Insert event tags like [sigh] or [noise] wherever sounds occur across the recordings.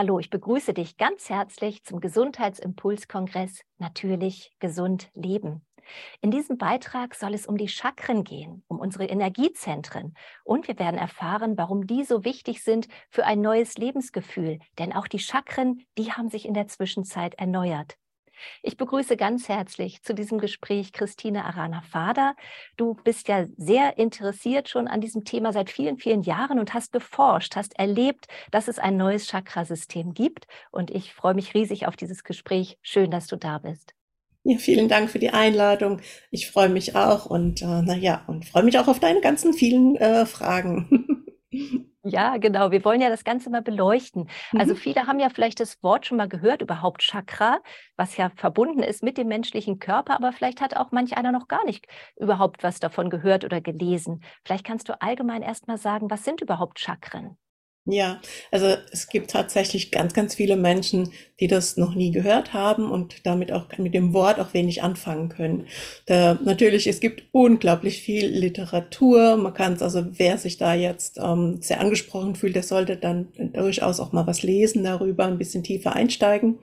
Hallo, ich begrüße dich ganz herzlich zum Gesundheitsimpulskongress Natürlich gesund leben. In diesem Beitrag soll es um die Chakren gehen, um unsere Energiezentren. Und wir werden erfahren, warum die so wichtig sind für ein neues Lebensgefühl. Denn auch die Chakren, die haben sich in der Zwischenzeit erneuert. Ich begrüße ganz herzlich zu diesem Gespräch Christine Arana-Fader. Du bist ja sehr interessiert schon an diesem Thema seit vielen, vielen Jahren und hast geforscht, hast erlebt, dass es ein neues Chakrasystem gibt. Und ich freue mich riesig auf dieses Gespräch. Schön, dass du da bist. Ja, vielen Dank für die Einladung. Ich freue mich auch und äh, naja, und freue mich auch auf deine ganzen vielen äh, Fragen. [laughs] Ja, genau. Wir wollen ja das Ganze mal beleuchten. Also mhm. Viele haben ja vielleicht das Wort schon mal gehört, überhaupt Chakra, was ja verbunden ist mit dem menschlichen Körper, aber vielleicht hat auch manch einer noch gar nicht überhaupt was davon gehört oder gelesen. Vielleicht kannst du allgemein erst mal sagen, was sind überhaupt Chakren? Ja, also es gibt tatsächlich ganz, ganz viele Menschen, die das noch nie gehört haben und damit auch mit dem Wort auch wenig anfangen können. Da, natürlich, es gibt unglaublich viel Literatur. Man kann es also, wer sich da jetzt ähm, sehr angesprochen fühlt, der sollte dann durchaus auch mal was lesen darüber, ein bisschen tiefer einsteigen.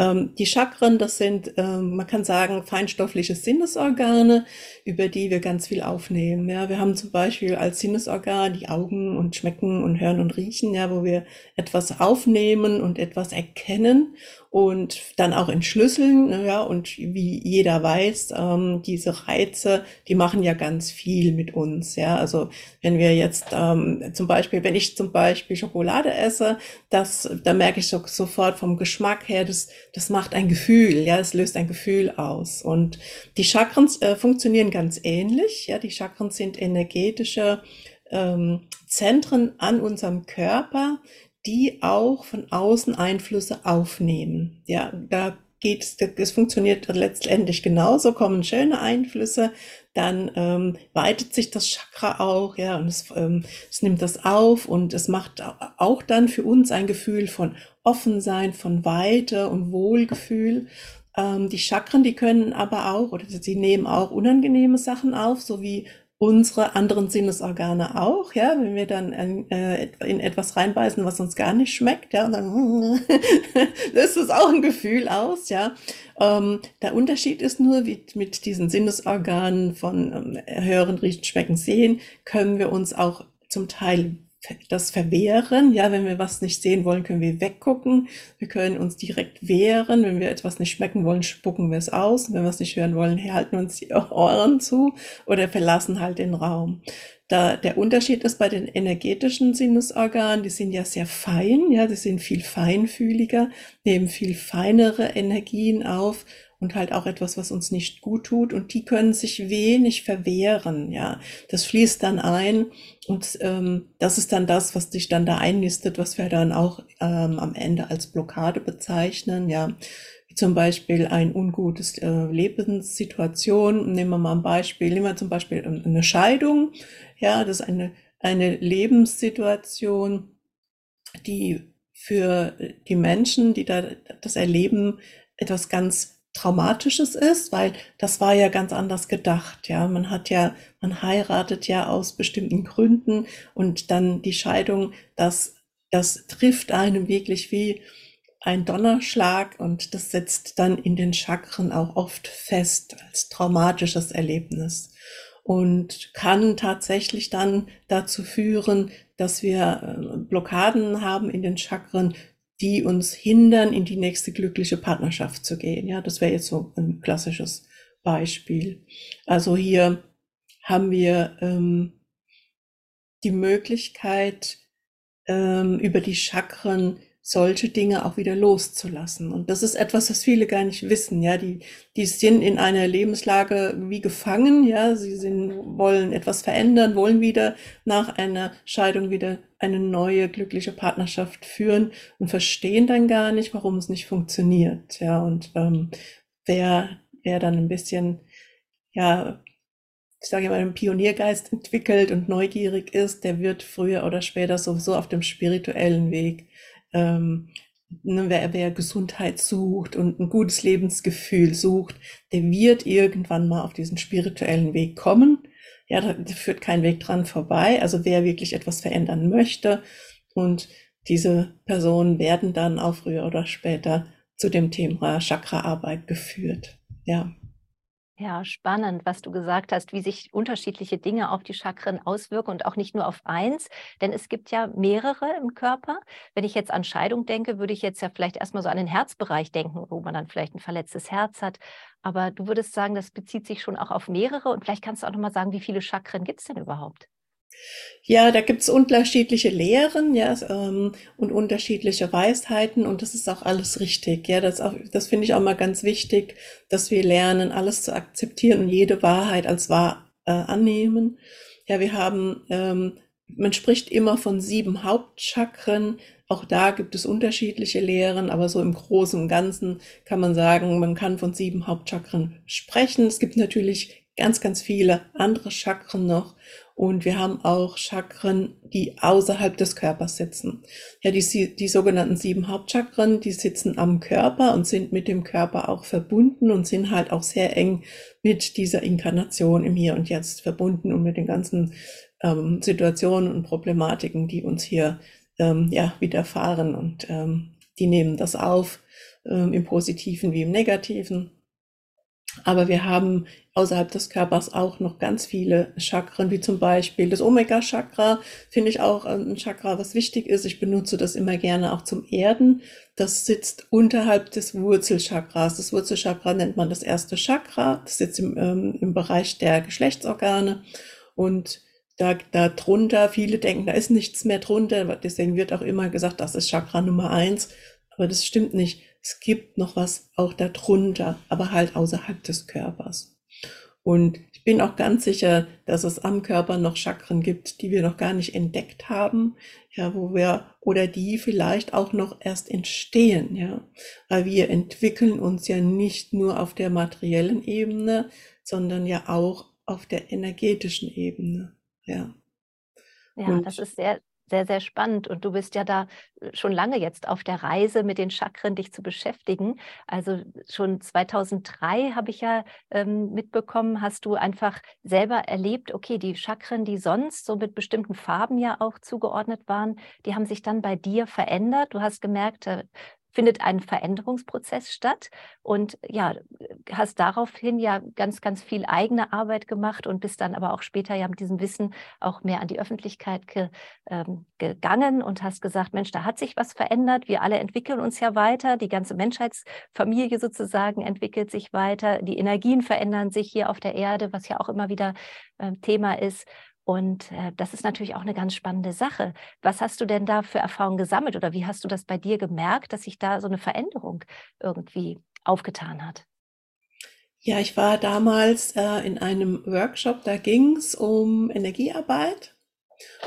Ähm, die Chakren, das sind, ähm, man kann sagen, feinstoffliche Sinnesorgane, über die wir ganz viel aufnehmen. Ja, wir haben zum Beispiel als Sinnesorgan die Augen und schmecken und hören und riechen, ja, wo wir etwas aufnehmen und etwas erkennen und dann auch entschlüsseln. Ne, ja, und wie jeder weiß, ähm, diese Reize, die machen ja ganz viel mit uns. Ja, also wenn wir jetzt ähm, zum Beispiel, wenn ich zum Beispiel Schokolade esse, das, da merke ich so, sofort vom Geschmack her, das, das macht ein Gefühl. Ja, es löst ein Gefühl aus. Und die Chakren äh, funktionieren ganz ähnlich. Ja, die Chakren sind energetische ähm, Zentren an unserem Körper, die auch von außen Einflüsse aufnehmen. Ja, da geht es, funktioniert letztendlich genauso, kommen schöne Einflüsse, dann ähm, weitet sich das Chakra auch, ja, und es, ähm, es nimmt das auf und es macht auch dann für uns ein Gefühl von Offensein, von Weite und Wohlgefühl. Ähm, die Chakren, die können aber auch, oder sie nehmen auch unangenehme Sachen auf, so wie unsere anderen Sinnesorgane auch, ja, wenn wir dann äh, in etwas reinbeißen, was uns gar nicht schmeckt, ja, und dann [laughs] löst es auch ein Gefühl aus, ja. Ähm, der Unterschied ist nur, wie mit diesen Sinnesorganen von ähm, Hören, Riechen, Schmecken, Sehen, können wir uns auch zum Teil das verwehren. Ja, wenn wir was nicht sehen wollen, können wir weggucken. Wir können uns direkt wehren. Wenn wir etwas nicht schmecken wollen, spucken wir es aus. Wenn wir es nicht hören wollen, halten uns die [laughs] Ohren zu oder verlassen halt den Raum. Da, der Unterschied ist bei den energetischen Sinnesorganen, die sind ja sehr fein, ja, die sind viel feinfühliger, nehmen viel feinere Energien auf und halt auch etwas, was uns nicht gut tut und die können sich wenig verwehren, ja. Das fließt dann ein und ähm, das ist dann das, was sich dann da einnistet, was wir dann auch ähm, am Ende als Blockade bezeichnen, ja. Wie zum Beispiel ein ungutes äh, Lebenssituation. Nehmen wir mal ein Beispiel, nehmen wir zum Beispiel eine Scheidung, ja, das ist eine, eine Lebenssituation, die für die Menschen, die da das erleben, etwas ganz Traumatisches ist, weil das war ja ganz anders gedacht. Ja, man hat ja, man heiratet ja aus bestimmten Gründen und dann die Scheidung, das, das trifft einem wirklich wie ein Donnerschlag und das setzt dann in den Chakren auch oft fest als traumatisches Erlebnis und kann tatsächlich dann dazu führen, dass wir äh, Blockaden haben in den Chakren, die uns hindern, in die nächste glückliche Partnerschaft zu gehen. Ja, das wäre jetzt so ein klassisches Beispiel. Also hier haben wir ähm, die Möglichkeit, ähm, über die Chakren solche Dinge auch wieder loszulassen. Und das ist etwas, was viele gar nicht wissen. Ja, die, die sind in einer Lebenslage wie gefangen. Ja, sie sind, wollen etwas verändern, wollen wieder nach einer Scheidung wieder eine neue glückliche Partnerschaft führen und verstehen dann gar nicht, warum es nicht funktioniert. Ja, und ähm, wer, wer dann ein bisschen, ja, ich sage mal, einen Pioniergeist entwickelt und neugierig ist, der wird früher oder später sowieso auf dem spirituellen Weg ähm, ne, wer, wer Gesundheit sucht und ein gutes Lebensgefühl sucht, der wird irgendwann mal auf diesen spirituellen Weg kommen. Ja, da führt kein Weg dran vorbei. Also wer wirklich etwas verändern möchte und diese Personen werden dann auch früher oder später zu dem Thema Chakraarbeit geführt. Ja. Ja, spannend, was du gesagt hast, wie sich unterschiedliche Dinge auf die Chakren auswirken und auch nicht nur auf eins, denn es gibt ja mehrere im Körper. Wenn ich jetzt an Scheidung denke, würde ich jetzt ja vielleicht erstmal so an den Herzbereich denken, wo man dann vielleicht ein verletztes Herz hat. Aber du würdest sagen, das bezieht sich schon auch auf mehrere und vielleicht kannst du auch nochmal sagen, wie viele Chakren gibt es denn überhaupt? Ja, da gibt's unterschiedliche Lehren, ja, ähm, und unterschiedliche Weisheiten und das ist auch alles richtig. Ja, das das finde ich auch mal ganz wichtig, dass wir lernen, alles zu akzeptieren und jede Wahrheit als wahr äh, annehmen. Ja, wir haben, ähm, man spricht immer von sieben Hauptchakren. Auch da gibt es unterschiedliche Lehren, aber so im Großen und Ganzen kann man sagen, man kann von sieben Hauptchakren sprechen. Es gibt natürlich ganz, ganz viele andere Chakren noch. Und wir haben auch Chakren, die außerhalb des Körpers sitzen. Ja, die, die sogenannten sieben Hauptchakren, die sitzen am Körper und sind mit dem Körper auch verbunden und sind halt auch sehr eng mit dieser Inkarnation im Hier und Jetzt verbunden und mit den ganzen ähm, Situationen und Problematiken, die uns hier ähm, ja, widerfahren. Und ähm, die nehmen das auf, ähm, im Positiven wie im Negativen. Aber wir haben außerhalb des Körpers auch noch ganz viele Chakren, wie zum Beispiel das Omega-Chakra, finde ich auch ein Chakra, was wichtig ist. Ich benutze das immer gerne auch zum Erden. Das sitzt unterhalb des Wurzelchakras. Das Wurzelchakra nennt man das erste Chakra. Das sitzt im, ähm, im Bereich der Geschlechtsorgane. Und da, da drunter, viele denken, da ist nichts mehr drunter. Deswegen wird auch immer gesagt, das ist Chakra Nummer eins. Aber das stimmt nicht es gibt noch was auch darunter, aber halt außerhalb des Körpers. Und ich bin auch ganz sicher, dass es am Körper noch Chakren gibt, die wir noch gar nicht entdeckt haben, ja, wo wir oder die vielleicht auch noch erst entstehen, ja, weil wir entwickeln uns ja nicht nur auf der materiellen Ebene, sondern ja auch auf der energetischen Ebene, ja. Ja, Und das ist sehr, sehr, sehr spannend. Und du bist ja da äh, schon lange jetzt auf der Reise mit den Chakren, dich zu beschäftigen. Also schon 2003 habe ich ja ähm, mitbekommen, hast du einfach selber erlebt, okay, die Chakren, die sonst so mit bestimmten Farben ja auch zugeordnet waren, die haben sich dann bei dir verändert. Du hast gemerkt, findet ein Veränderungsprozess statt. Und ja, hast daraufhin ja ganz, ganz viel eigene Arbeit gemacht und bist dann aber auch später ja mit diesem Wissen auch mehr an die Öffentlichkeit ge, ähm, gegangen und hast gesagt, Mensch, da hat sich was verändert, wir alle entwickeln uns ja weiter, die ganze Menschheitsfamilie sozusagen entwickelt sich weiter, die Energien verändern sich hier auf der Erde, was ja auch immer wieder äh, Thema ist. Und äh, das ist natürlich auch eine ganz spannende Sache. Was hast du denn da für Erfahrungen gesammelt oder wie hast du das bei dir gemerkt, dass sich da so eine Veränderung irgendwie aufgetan hat? Ja, ich war damals äh, in einem Workshop, da ging es um Energiearbeit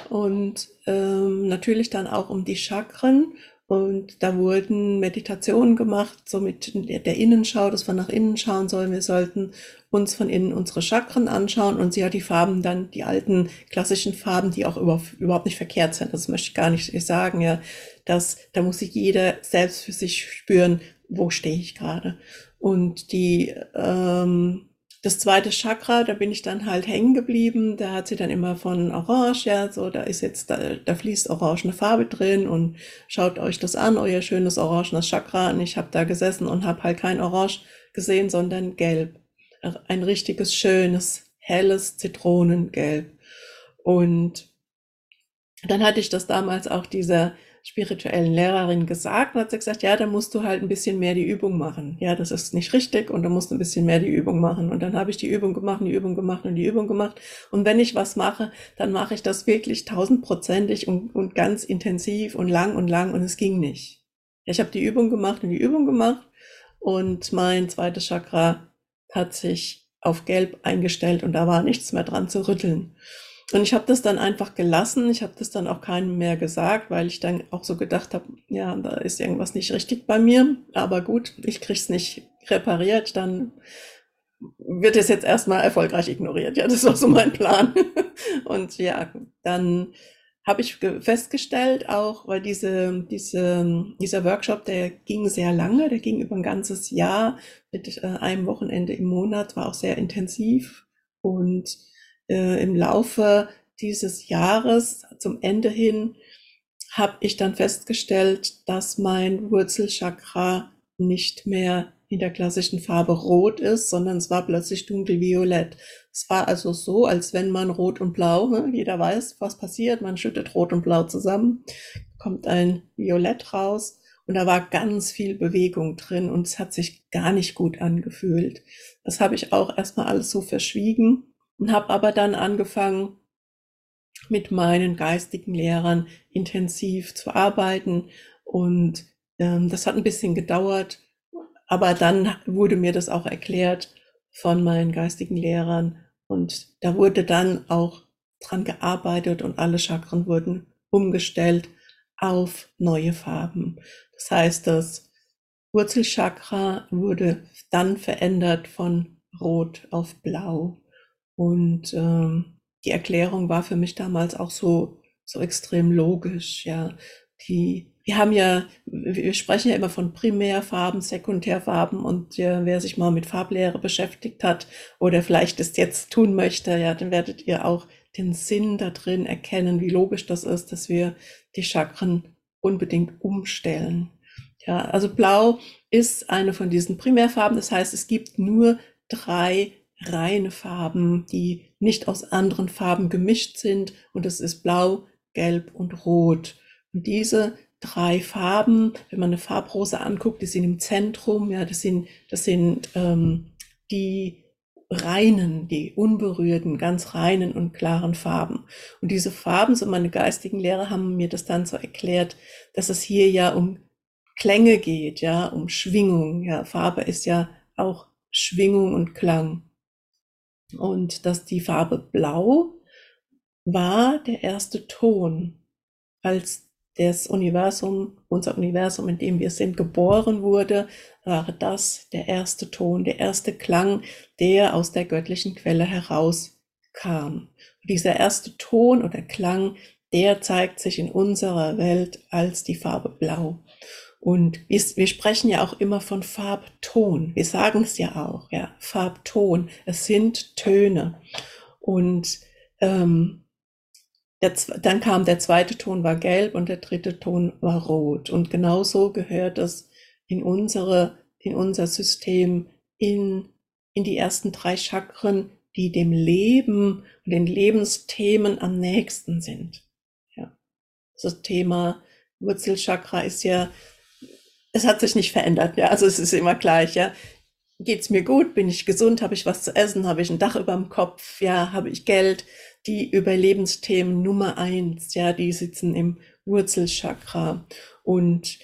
und ähm, natürlich dann auch um die Chakren und da wurden Meditationen gemacht, so mit der Innenschau, dass wir nach innen schauen sollen. Wir sollten uns von innen unsere Chakren anschauen und sie hat die Farben dann, die alten klassischen Farben, die auch überhaupt nicht verkehrt sind. Das möchte ich gar nicht sagen, ja. dass da muss sich jeder selbst für sich spüren, wo stehe ich gerade. Und die, ähm, das zweite Chakra, da bin ich dann halt hängen geblieben. Da hat sie dann immer von Orange, ja, so, da ist jetzt, da, da fließt orangene Farbe drin und schaut euch das an, euer schönes orangenes Chakra. Und ich habe da gesessen und habe halt kein Orange gesehen, sondern Gelb. Ein richtiges, schönes, helles Zitronengelb. Und dann hatte ich das damals auch dieser spirituellen Lehrerin gesagt und hat sie gesagt, ja, da musst du halt ein bisschen mehr die Übung machen. Ja, das ist nicht richtig und du musst ein bisschen mehr die Übung machen. Und dann habe ich die Übung gemacht, die Übung gemacht und die Übung gemacht. Und wenn ich was mache, dann mache ich das wirklich tausendprozentig und, und ganz intensiv und lang und lang und es ging nicht. Ich habe die Übung gemacht und die Übung gemacht und mein zweites Chakra hat sich auf Gelb eingestellt und da war nichts mehr dran zu rütteln. Und ich habe das dann einfach gelassen. Ich habe das dann auch keinem mehr gesagt, weil ich dann auch so gedacht habe, ja, da ist irgendwas nicht richtig bei mir. Aber gut, ich krieg's nicht repariert, dann wird es jetzt erstmal erfolgreich ignoriert. Ja, das war so mein Plan. [laughs] Und ja, dann habe ich festgestellt, auch weil diese, diese, dieser Workshop, der ging sehr lange, der ging über ein ganzes Jahr mit äh, einem Wochenende im Monat, war auch sehr intensiv und äh, im Laufe dieses Jahres zum Ende hin habe ich dann festgestellt, dass mein Wurzelchakra nicht mehr in der klassischen Farbe rot ist, sondern es war plötzlich dunkelviolett. Es war also so, als wenn man rot und blau, ne, jeder weiß, was passiert, man schüttet rot und blau zusammen, kommt ein Violett raus und da war ganz viel Bewegung drin und es hat sich gar nicht gut angefühlt. Das habe ich auch erstmal alles so verschwiegen und habe aber dann angefangen, mit meinen geistigen Lehrern intensiv zu arbeiten und ähm, das hat ein bisschen gedauert, aber dann wurde mir das auch erklärt von meinen geistigen Lehrern und da wurde dann auch dran gearbeitet und alle Chakren wurden umgestellt auf neue Farben. Das heißt, das Wurzelchakra wurde dann verändert von Rot auf Blau. Und ähm, die Erklärung war für mich damals auch so, so extrem logisch. Ja, die wir haben ja, wir sprechen ja immer von Primärfarben, Sekundärfarben und ja, wer sich mal mit Farblehre beschäftigt hat oder vielleicht es jetzt tun möchte, ja, dann werdet ihr auch den Sinn da drin erkennen, wie logisch das ist, dass wir die Chakren unbedingt umstellen. Ja, also Blau ist eine von diesen Primärfarben. Das heißt, es gibt nur drei reine Farben, die nicht aus anderen Farben gemischt sind. Und das ist Blau, Gelb und Rot. Und diese drei Farben, wenn man eine Farbrose anguckt, die sind im Zentrum, ja, das sind, das sind ähm, die reinen, die unberührten, ganz reinen und klaren Farben. Und diese Farben, so meine geistigen Lehrer haben mir das dann so erklärt, dass es hier ja um Klänge geht, ja, um Schwingung. Ja, Farbe ist ja auch Schwingung und Klang. Und dass die Farbe Blau war der erste Ton, als das Universum, unser Universum, in dem wir sind, geboren wurde, war das der erste Ton, der erste Klang, der aus der göttlichen Quelle herauskam. Und dieser erste Ton oder Klang, der zeigt sich in unserer Welt als die Farbe Blau. Und wir, wir sprechen ja auch immer von Farbton. Wir sagen es ja auch, ja, Farbton. Es sind Töne. Und ähm, der, dann kam der zweite Ton war gelb und der dritte Ton war rot. Und genauso gehört das in unsere, in unser System, in, in die ersten drei Chakren, die dem Leben und den Lebensthemen am nächsten sind. Ja. Das Thema Wurzelchakra ist ja, es hat sich nicht verändert. Ja, also es ist immer gleich. Ja, geht's mir gut? Bin ich gesund? Habe ich was zu essen? Habe ich ein Dach über dem Kopf? Ja, habe ich Geld? die Überlebensthemen Nummer eins, ja, die sitzen im Wurzelchakra. Und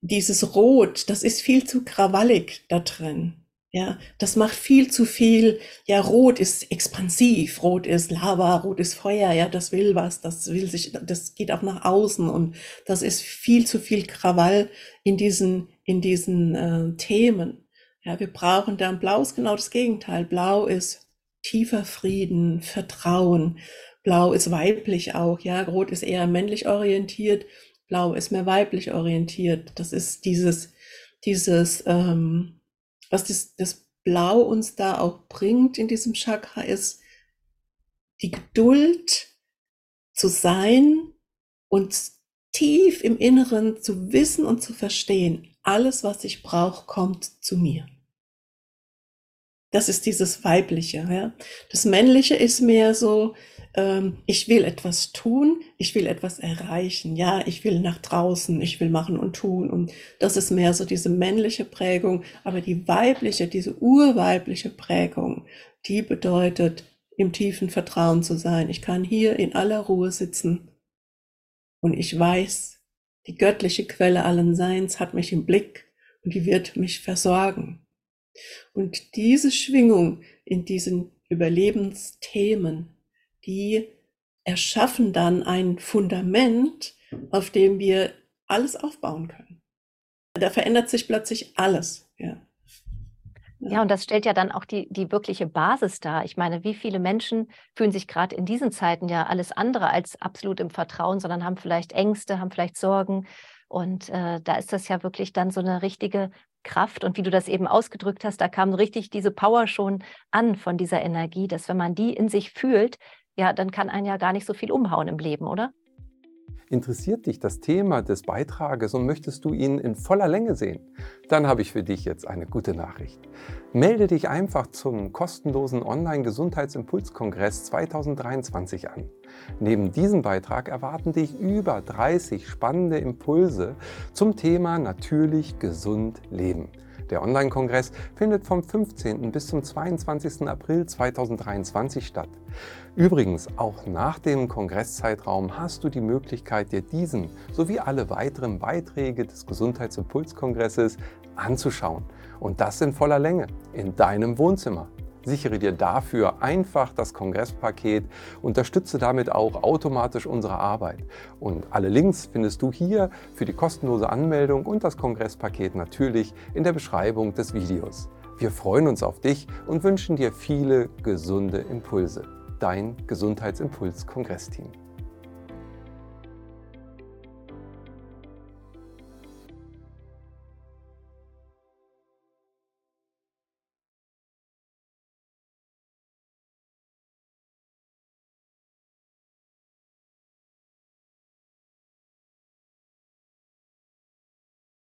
dieses Rot, das ist viel zu krawallig da drin. Ja, das macht viel zu viel. Ja, Rot ist expansiv, Rot ist Lava, Rot ist Feuer. Ja, das will was, das will sich, das geht auch nach außen und das ist viel zu viel Krawall in diesen, in diesen äh, Themen. Ja, wir brauchen dann Blau ist genau das Gegenteil. Blau ist tiefer Frieden, Vertrauen. Blau ist weiblich auch, ja. Rot ist eher männlich orientiert, Blau ist mehr weiblich orientiert. Das ist dieses, dieses, ähm, was das, das Blau uns da auch bringt in diesem Chakra, ist die Geduld zu sein und tief im Inneren zu wissen und zu verstehen, alles, was ich brauche, kommt zu mir. Das ist dieses Weibliche. Ja? Das Männliche ist mehr so, ähm, ich will etwas tun, ich will etwas erreichen, ja, ich will nach draußen, ich will machen und tun. Und das ist mehr so diese männliche Prägung. Aber die weibliche, diese urweibliche Prägung, die bedeutet, im tiefen Vertrauen zu sein. Ich kann hier in aller Ruhe sitzen und ich weiß, die göttliche Quelle allen Seins hat mich im Blick und die wird mich versorgen. Und diese Schwingung in diesen Überlebensthemen, die erschaffen dann ein Fundament, auf dem wir alles aufbauen können. Da verändert sich plötzlich alles. Ja. Ja, und das stellt ja dann auch die, die wirkliche Basis dar. Ich meine, wie viele Menschen fühlen sich gerade in diesen Zeiten ja alles andere als absolut im Vertrauen, sondern haben vielleicht Ängste, haben vielleicht Sorgen. Und äh, da ist das ja wirklich dann so eine richtige Kraft und wie du das eben ausgedrückt hast, da kam richtig diese Power schon an von dieser Energie, dass wenn man die in sich fühlt, ja, dann kann einen ja gar nicht so viel umhauen im Leben, oder? Interessiert dich das Thema des Beitrages und möchtest du ihn in voller Länge sehen? Dann habe ich für dich jetzt eine gute Nachricht. Melde dich einfach zum kostenlosen Online-Gesundheitsimpulskongress 2023 an. Neben diesem Beitrag erwarten dich über 30 spannende Impulse zum Thema natürlich gesund leben. Der Online-Kongress findet vom 15. bis zum 22. April 2023 statt. Übrigens, auch nach dem Kongresszeitraum hast du die Möglichkeit, dir diesen sowie alle weiteren Beiträge des Gesundheitsimpulskongresses anzuschauen. Und das in voller Länge, in deinem Wohnzimmer. Sichere dir dafür einfach das Kongresspaket, unterstütze damit auch automatisch unsere Arbeit. Und alle Links findest du hier für die kostenlose Anmeldung und das Kongresspaket natürlich in der Beschreibung des Videos. Wir freuen uns auf dich und wünschen dir viele gesunde Impulse. Dein Gesundheitsimpuls-Kongressteam.